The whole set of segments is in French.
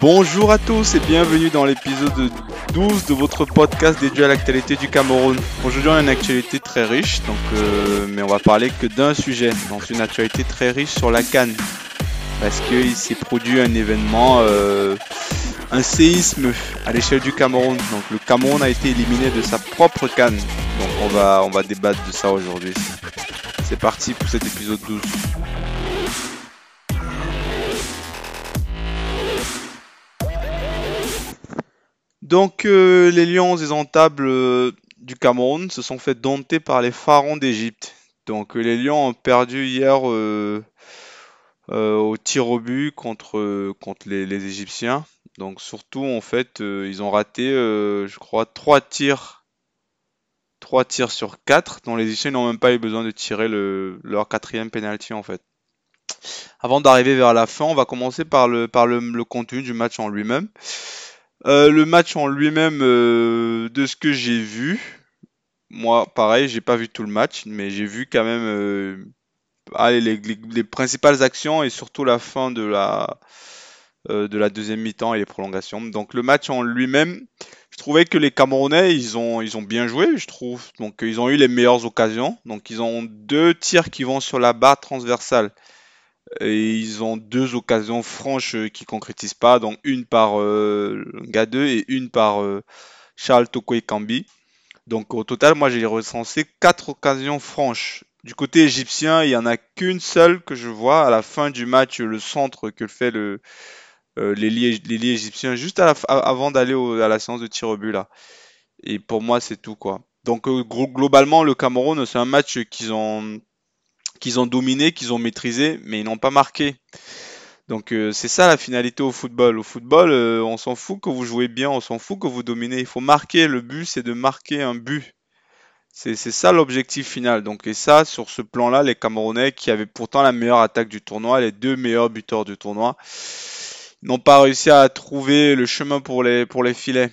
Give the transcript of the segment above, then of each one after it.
Bonjour à tous et bienvenue dans l'épisode 12 de votre podcast dédié à l'actualité du Cameroun. Aujourd'hui on a une actualité très riche, donc, euh, mais on va parler que d'un sujet, donc une actualité très riche sur la Cannes. Parce qu'il s'est produit un événement, euh, un séisme à l'échelle du Cameroun. Donc le Cameroun a été éliminé de sa propre Cannes. Donc on va, on va débattre de ça aujourd'hui. C'est parti pour cet épisode 12. Donc euh, les Lions indomptables euh, du Cameroun se sont fait dompter par les pharaons d'Égypte. Donc euh, les Lions ont perdu hier au tir au but contre, contre les, Égyptiens. Donc surtout en fait ils ont raté je crois 3 tirs 3 tirs sur 4 dont les Égyptiens n'ont même pas eu besoin de tirer leur quatrième penalty en fait. Avant d'arriver vers la fin, on va commencer par le, par le contenu du match en lui-même. Euh, le match en lui-même, euh, de ce que j'ai vu, moi, pareil, j'ai pas vu tout le match, mais j'ai vu quand même euh, les, principales actions et surtout la fin de la, de la deuxième mi-temps et les prolongations. Donc le match en lui-même, je trouvais que les Camerounais, ils ont, ils ont bien joué, je trouve. Donc ils ont eu les meilleures occasions. Donc ils ont deux tirs qui vont sur la barre transversale et ils ont deux occasions franches euh, qui concrétisent pas, donc une par euh, Gadeux et une par euh, Charles Toko Kambi. Donc au total, moi j'ai recensé quatre occasions franches. Du côté égyptien, il n'y en a qu'une seule que je vois à la fin du match, le centre que fait le, euh, égyptien juste avant d'aller à la séance de tir au but là. Et pour moi, c'est tout quoi. Donc globalement, le Cameroun, c'est un match qu'ils ont qu'ils ont dominé, qu'ils ont maîtrisé, mais ils n'ont pas marqué. Donc euh, c'est ça la finalité au football. Au football, euh, on s'en fout que vous jouez bien, on s'en fout que vous dominez. Il faut marquer. Le but, c'est de marquer un but. C'est ça l'objectif final. Donc et ça, sur ce plan-là, les Camerounais, qui avaient pourtant la meilleure attaque du tournoi, les deux meilleurs buteurs du tournoi, n'ont pas réussi à trouver le chemin pour les, pour les filets.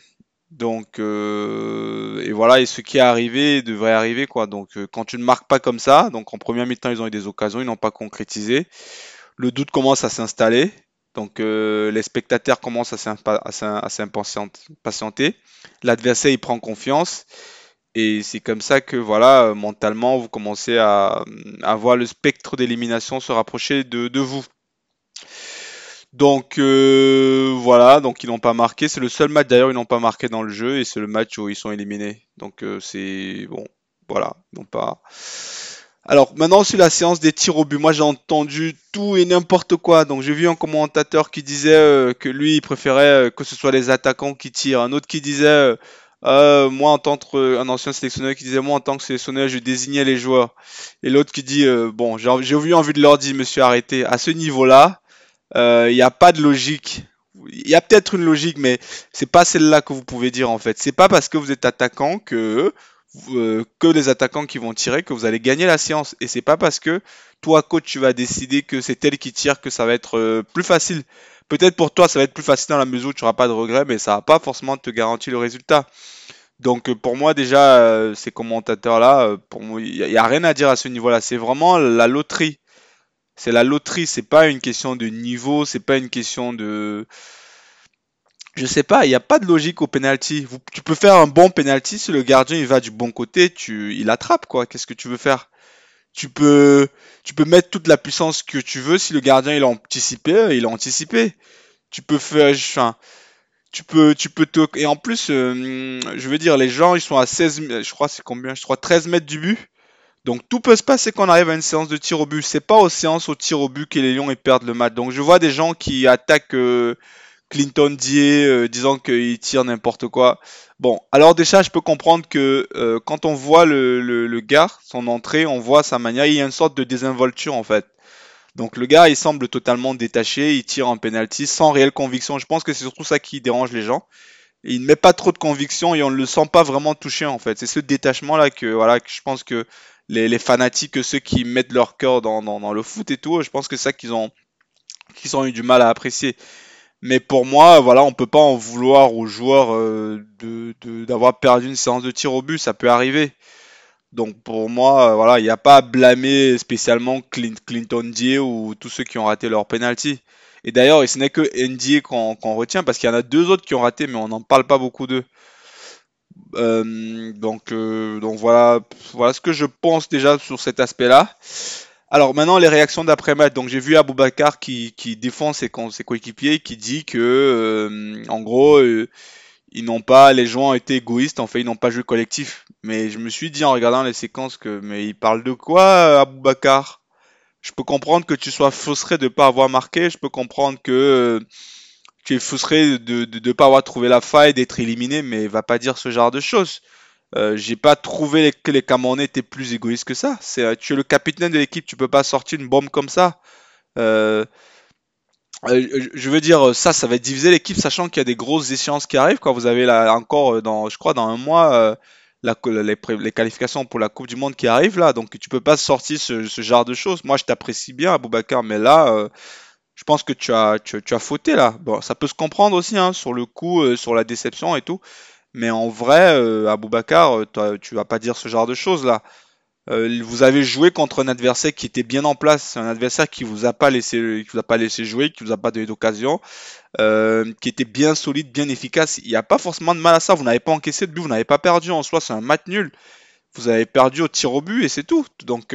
Donc euh, et voilà, et ce qui est arrivé devrait arriver quoi. Donc euh, quand tu ne marques pas comme ça, donc en première mi-temps ils ont eu des occasions, ils n'ont pas concrétisé. Le doute commence à s'installer. Donc euh, les spectateurs commencent à s'impatienter. L'adversaire il prend confiance. Et c'est comme ça que voilà, mentalement, vous commencez à, voir le spectre d'élimination se rapprocher de vous. Donc euh, voilà, donc ils n'ont pas marqué. C'est le seul match d'ailleurs ils n'ont pas marqué dans le jeu et c'est le match où ils sont éliminés. Donc euh, c'est bon, voilà, ils n'ont pas. Alors maintenant sur la séance des tirs au but, moi j'ai entendu tout et n'importe quoi. Donc j'ai vu un commentateur qui disait euh, que lui il préférait que ce soit les attaquants qui tirent, un autre qui disait moi en tant qu'un ancien sélectionneur qui disait moi en tant que sélectionneur je désignais les joueurs et l'autre qui dit bon j'ai eu envie de leur dire monsieur arrêtez à ce niveau là il euh, n'y a pas de logique. Il y a peut-être une logique, mais c'est pas celle-là que vous pouvez dire en fait. C'est pas parce que vous êtes attaquant que euh, que les attaquants qui vont tirer que vous allez gagner la séance. Et c'est pas parce que toi coach tu vas décider que c'est elle qui tire que ça va être euh, plus facile. Peut-être pour toi ça va être plus facile dans la mesure où tu n'auras pas de regrets, mais ça va pas forcément te garantir le résultat. Donc pour moi déjà ces commentateurs là, pour moi il n'y a rien à dire à ce niveau-là. C'est vraiment la loterie c'est la loterie, c'est pas une question de niveau, c'est pas une question de. Je sais pas, il n'y a pas de logique au penalty. tu peux faire un bon penalty si le gardien il va du bon côté, tu, il attrape quoi. Qu'est-ce que tu veux faire? Tu peux, tu peux mettre toute la puissance que tu veux si le gardien il a anticipé, il a anticipé. Tu peux faire, enfin, tu peux, tu peux te, et en plus, euh, je veux dire, les gens ils sont à 16, je crois c'est combien, je crois 13 mètres du but. Donc tout peut se passer quand on arrive à une séance de tir au but. C'est pas aux séances au tir au but que les Lions perdent le match. Donc je vois des gens qui attaquent euh, Clinton Die euh, disant qu'il tire n'importe quoi. Bon, alors déjà je peux comprendre que euh, quand on voit le, gars, son entrée, on voit sa manière, il y a une sorte de désinvolture en fait. Donc le gars il semble totalement détaché, il tire en penalty sans réelle conviction. Je pense que c'est surtout ça qui dérange les gens. Il ne met pas trop de conviction et on ne le sent pas vraiment touché en fait. C'est ce détachement là que je pense que les, fanatiques, ceux qui mettent leur cœur dans, dans, le foot et tout, je pense que c'est ça qu'ils ont, ont eu du mal à apprécier. Mais pour moi, voilà, on peut pas en vouloir aux joueurs euh, de, d'avoir perdu une séance de tir au but, ça peut arriver. Donc pour moi, euh, voilà, il n'y a pas à blâmer spécialement Clinton Die ou tous ceux qui ont raté leur penalty. Et d'ailleurs, ce n'est que NDA qu'on retient parce qu'il y en a deux autres qui ont raté, mais on n'en parle pas beaucoup d'eux. Euh, donc, euh, donc voilà, voilà ce que je pense déjà sur cet aspect-là. Alors maintenant les réactions d'après-match. Donc j'ai vu Aboubacar qui, qui défend ses, coéquipiers, qui dit que euh, en gros ils n'ont pas, les joueurs ont été égoïstes. En fait ils n'ont pas joué collectif. Mais je me suis dit en regardant les séquences que mais il parle de quoi Aboubacar? Je peux comprendre que tu sois frustré de ne pas avoir marqué. Je peux comprendre que tu es frustré de ne pas avoir trouvé la faille, d'être éliminé, mais va pas dire ce genre de choses. Euh, j'ai pas trouvé que les Camerounais étaient plus égoïstes que ça. Euh, tu es le capitaine de l'équipe, tu peux pas sortir une bombe comme ça. Euh, je veux dire, ça, ça va diviser l'équipe, sachant qu'il y a des grosses échéances qui arrivent. Vous avez là encore, dans, je crois, dans un mois, les, qualifications pour la Coupe du Monde qui arrivent là, donc tu peux pas sortir ce, genre de choses. Moi, je t'apprécie bien, Aboubacar, mais là pense que tu as, tu, fauté là. Ça peut se comprendre aussi hein, sur le coup, euh, sur la déception et tout. Mais en vrai, euh, Aboubacar, euh, tu vas pas dire ce genre de choses là. Euh, vous avez joué contre un adversaire qui était bien en place, un adversaire qui vous a pas laissé, qui vous a pas laissé jouer, qui vous a pas donné d'occasion, qui était bien solide, bien efficace. Il n'y a pas forcément de mal à ça. Vous n'avez pas encaissé de but, vous n'avez pas perdu en soi. C'est un match nul. Vous avez perdu au tir au but et c'est tout. Donc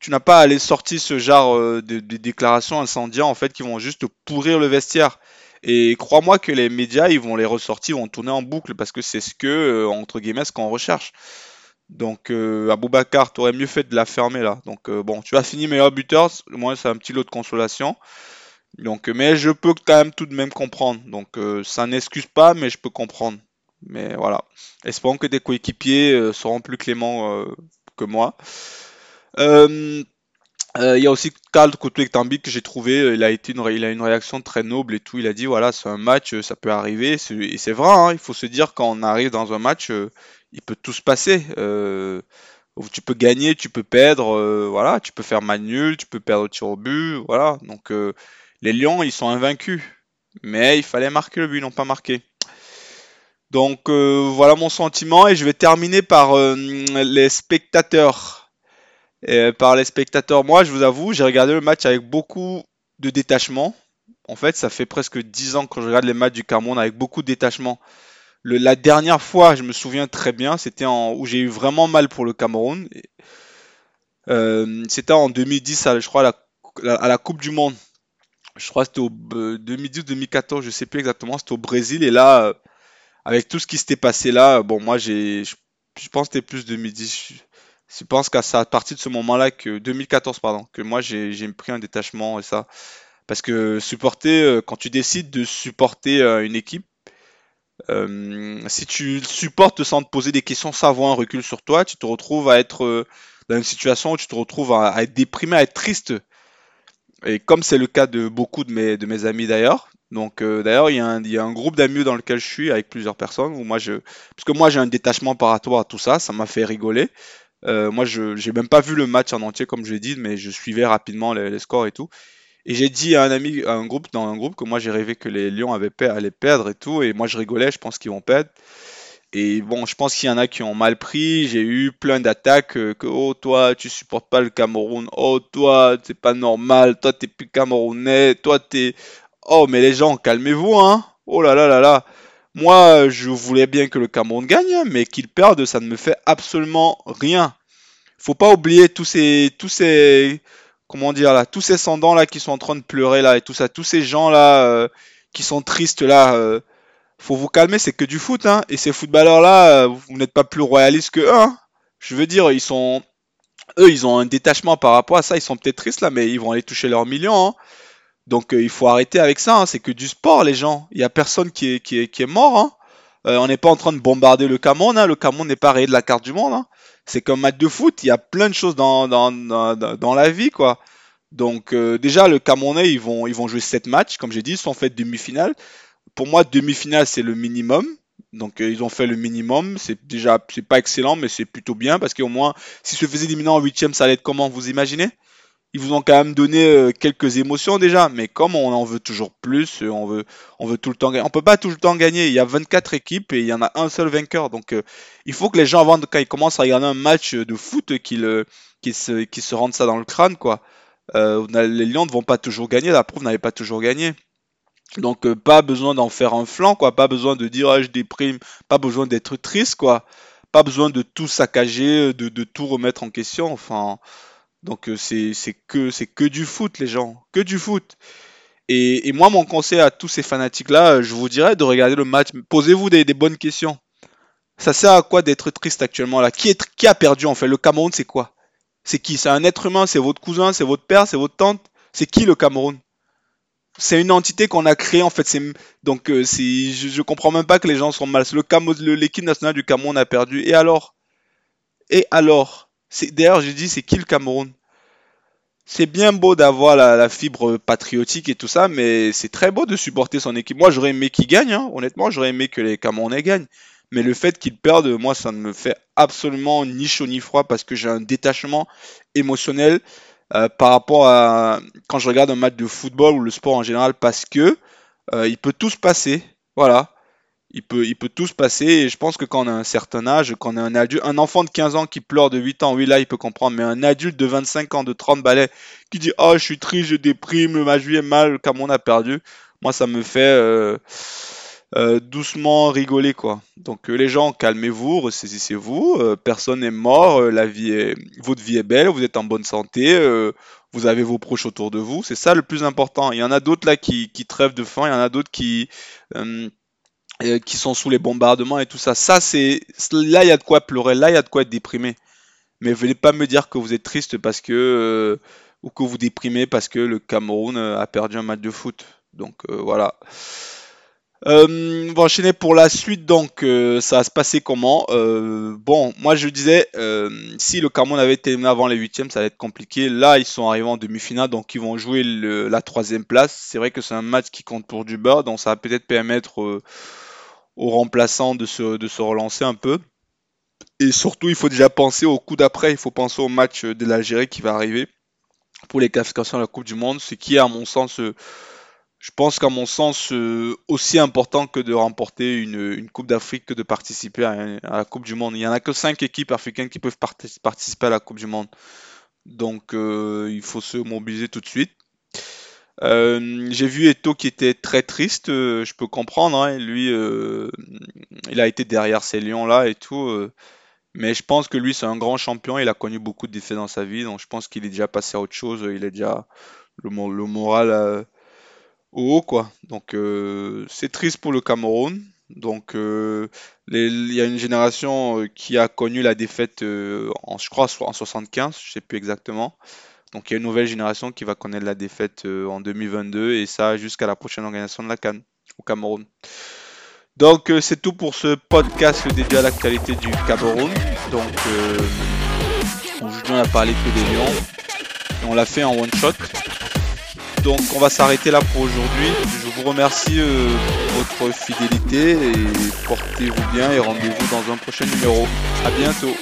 tu n'as pas à aller sortir ce genre euh, de, déclarations incendiaires en fait qui vont juste pourrir le vestiaire. Et crois-moi que les médias ils vont les ressortir, vont tourner en boucle parce que c'est ce que euh, entre guillemets ce qu'on recherche. Donc euh, Aboubacar, tu aurais mieux fait de la fermer là. Donc euh, bon, tu as fini meilleur buteur, moi c'est un petit lot de consolation. Donc mais je peux quand même tout de même comprendre. Donc ça n'excuse pas, mais je peux comprendre. Mais voilà. Espérons que tes coéquipiers seront plus cléments que moi. Euh, euh, il y a aussi Karl Tambi que j'ai trouvé, euh, il a été une, il a une réaction très noble et tout. Il a dit voilà, c'est un match, ça peut arriver. Et c'est vrai, hein, il faut se dire quand on arrive dans un match, il peut tout se passer. tu peux gagner, tu peux perdre, voilà, tu peux faire mal nul, tu peux perdre au tir au but, voilà. Donc les Lions, ils sont invaincus, mais il fallait marquer le but, ils n'ont pas marqué. Donc voilà mon sentiment et je vais terminer par les spectateurs. Euh, par les spectateurs. Moi, je vous avoue, j'ai regardé le match avec beaucoup de détachement. En fait, ça fait presque 10 ans que je regarde les matchs du Cameroun avec beaucoup de détachement. la dernière fois, je me souviens très bien, c'était où j'ai eu vraiment mal pour le Cameroun. Euh, c'était en 2010, je crois, à la, à Coupe du Monde. Je crois que c'était au 2010-2014, euh, je sais plus exactement, c'était au Brésil. Et là, avec tout ce qui s'était passé là, bon, moi, j'ai, je, pense que c'était plus 2010 je pense qu'à à partir de ce moment-là, que 2014, pardon, que moi j'ai pris un détachement et ça. Parce que supporter, euh, quand tu décides de supporter euh, une équipe, euh, si tu supportes sans te poser des questions, sans avoir un recul sur toi, tu te retrouves à être dans une situation où tu te retrouves à, être déprimé, à être triste. Et comme c'est le cas de beaucoup de mes, de mes amis d'ailleurs, donc d'ailleurs il y, y, a un groupe d'amis dans lequel je suis avec plusieurs personnes où moi je, parce que moi j'ai un détachement par rapport à tout ça, ça m'a fait rigoler. Euh, moi, je j'ai même pas vu le match en entier, comme je l'ai dit, mais je suivais rapidement les, scores et tout. Et j'ai dit à un ami, à un groupe, dans un groupe, que moi j'ai rêvé que les Lions avaient allaient perdre et tout. Et moi je rigolais, je pense qu'ils vont perdre. Et bon, je pense qu'il y en a qui ont mal pris. J'ai eu plein d'attaques euh, que oh toi tu supportes pas le Cameroun, oh toi c'est pas normal, toi t'es plus camerounais, toi t'es oh mais les gens calmez-vous hein. Oh là là là là. Moi, je voulais bien que le Cameroun gagne, mais qu'il perde, ça ne me fait absolument rien. Faut pas oublier tous ces, tous ces, comment dire là, tous ces sandans là qui sont en train de pleurer là et tout ça, tous ces gens là euh, qui sont tristes là. Euh, faut vous calmer, c'est que du foot, hein. Et ces footballeurs là, euh, vous n'êtes pas plus royalistes que eux, hein. Je veux dire, ils sont, eux, ils ont un détachement par rapport à ça. Ils sont peut-être tristes là, mais ils vont aller toucher leurs millions. Hein. Donc euh, il faut arrêter avec ça, hein. c'est que du sport les gens. Il n'y a personne qui est, qui est, mort. Hein. Euh, on n'est pas en train de bombarder le Cameroun, hein. le Cameroun n'est pas rayé de la carte du monde. C'est comme match de foot, il y a plein de choses dans, dans, dans, la vie. quoi. Donc euh, déjà le Camerounais ils vont, ils vont jouer 7 matchs, comme j'ai dit, ils sont fait demi-finale. Pour moi demi-finale c'est le minimum. Donc ils ont fait le minimum, c'est déjà c'est pas excellent mais c'est plutôt bien parce qu'au moins s'ils se faisaient éliminer en huitième ça allait être comment vous imaginez? Ils vous ont quand même donné euh, quelques émotions déjà, mais comme on en veut toujours plus, euh, on veut, on veut tout le temps gagner. On peut pas tout le temps gagner. Il y a 24 équipes et il y en a un seul vainqueur. Donc euh, il faut que les gens, avant quand ils commencent à regarder un match de foot, qu'ils se, se rendent ça dans le crâne, quoi. les Lions ne vont pas toujours gagner, la preuve n'avait pas toujours gagné. Donc pas besoin d'en faire un flanc, quoi. Pas besoin de dire ah, je déprime, pas besoin d'être triste, quoi. Pas besoin de tout saccager, de, de tout remettre en question. Enfin, donc c'est que c'est que du foot, les gens, que du foot. Et, moi, mon conseil à tous ces fanatiques-là, je vous dirais de regarder le match. Posez-vous des, bonnes questions. Ça sert à quoi d'être triste actuellement là? Qui, qui a perdu en fait? Le Cameroun, c'est quoi? C'est qui? C'est un être humain C'est votre cousin C'est votre père C'est votre tante? C'est qui le Cameroun? C'est une entité qu'on a créée en fait. Donc euh, je, je comprends même pas que les gens sont mal. Le l'équipe nationale du Cameroun a perdu. Et alors? Et alors? D'ailleurs, j'ai dit c'est qui le Cameroun? C'est bien beau d'avoir la, fibre patriotique et tout ça, mais c'est très beau de supporter son équipe. Moi, j'aurais aimé qu'il gagne, hein. honnêtement, j'aurais aimé que les Camerounais gagnent. Mais le fait qu'ils perdent, moi, ça ne me fait absolument ni chaud ni froid parce que j'ai un détachement émotionnel euh, par rapport à quand je regarde un match de football ou le sport en général parce que euh, il peut tout se passer. Voilà il peut, il peut tout se passer. Et je pense que quand on a un certain âge, quand on est un adulte, un enfant de 15 ans qui pleure de 8 ans, oui, là, il peut comprendre. Mais un adulte de 25 ans, de 30 balais, qui dit Oh, je suis triste, je déprime, ma vie est mal, comme on a perdu. Moi, ça me fait euh, euh, doucement rigoler, quoi. Donc, euh, les gens, calmez-vous, ressaisissez-vous. personne n'est mort. la vie est, votre vie est belle, vous êtes en bonne santé. vous avez vos proches autour de vous. C'est ça le plus important. Il y en a d'autres là qui, qui trêvent de faim. Il y en a d'autres qui euh, qui sont sous les bombardements et tout ça. Ça, c'est là, il y a de quoi pleurer, là, il y a de quoi être déprimé. Mais venez pas me dire que vous êtes triste parce que euh, ou que vous déprimez parce que le Cameroun euh, a perdu un match de foot. Donc voilà. On va enchaîner pour la suite. Donc ça va se passer comment? Bon, moi je disais si le Cameroun avait terminé avant les huitièmes, ça allait être compliqué. Là, ils sont arrivés en demi-finale, donc ils vont jouer la troisième place. C'est vrai que c'est un match qui compte pour du beurre, donc ça va peut-être permettre aux remplaçants de se, de se relancer un peu. Et surtout, il faut déjà penser au coup d'après. Il faut penser au match de l'Algérie qui va arriver pour les qualifications à la Coupe du Monde, ce qui est, à mon sens, euh, je pense qu'à mon sens, euh, aussi important que de remporter une, Coupe d'Afrique que de participer à, la Coupe du Monde. Il n'y en a que 5 équipes africaines qui peuvent participer à la Coupe du Monde. Donc, euh, il faut se mobiliser tout de suite. Euh, j'ai vu Eto qui était très triste, je peux comprendre. Hein, lui, il a été derrière ces lions-là et tout. mais je pense que lui, c'est un grand champion. Il a connu beaucoup de défaites dans sa vie. Donc je pense qu'il est déjà passé à autre chose. Il est déjà le, le moral au haut, quoi. Donc c'est triste pour le Cameroun. Donc il y a une génération qui a connu la défaite, en, je crois, en 75, je sais plus exactement. Donc il y a une nouvelle génération qui va connaître la défaite euh, en 2022 et ça jusqu'à la prochaine organisation de la Cannes au Cameroun. Donc euh, c'est tout pour ce podcast dédié à l'actualité du Cameroun. Donc euh, on a parlé que des Lions et on l'a fait en one shot. Donc on va s'arrêter là pour aujourd'hui. Je vous remercie pour votre fidélité et portez-vous bien et rendez-vous dans un prochain numéro. A bientôt.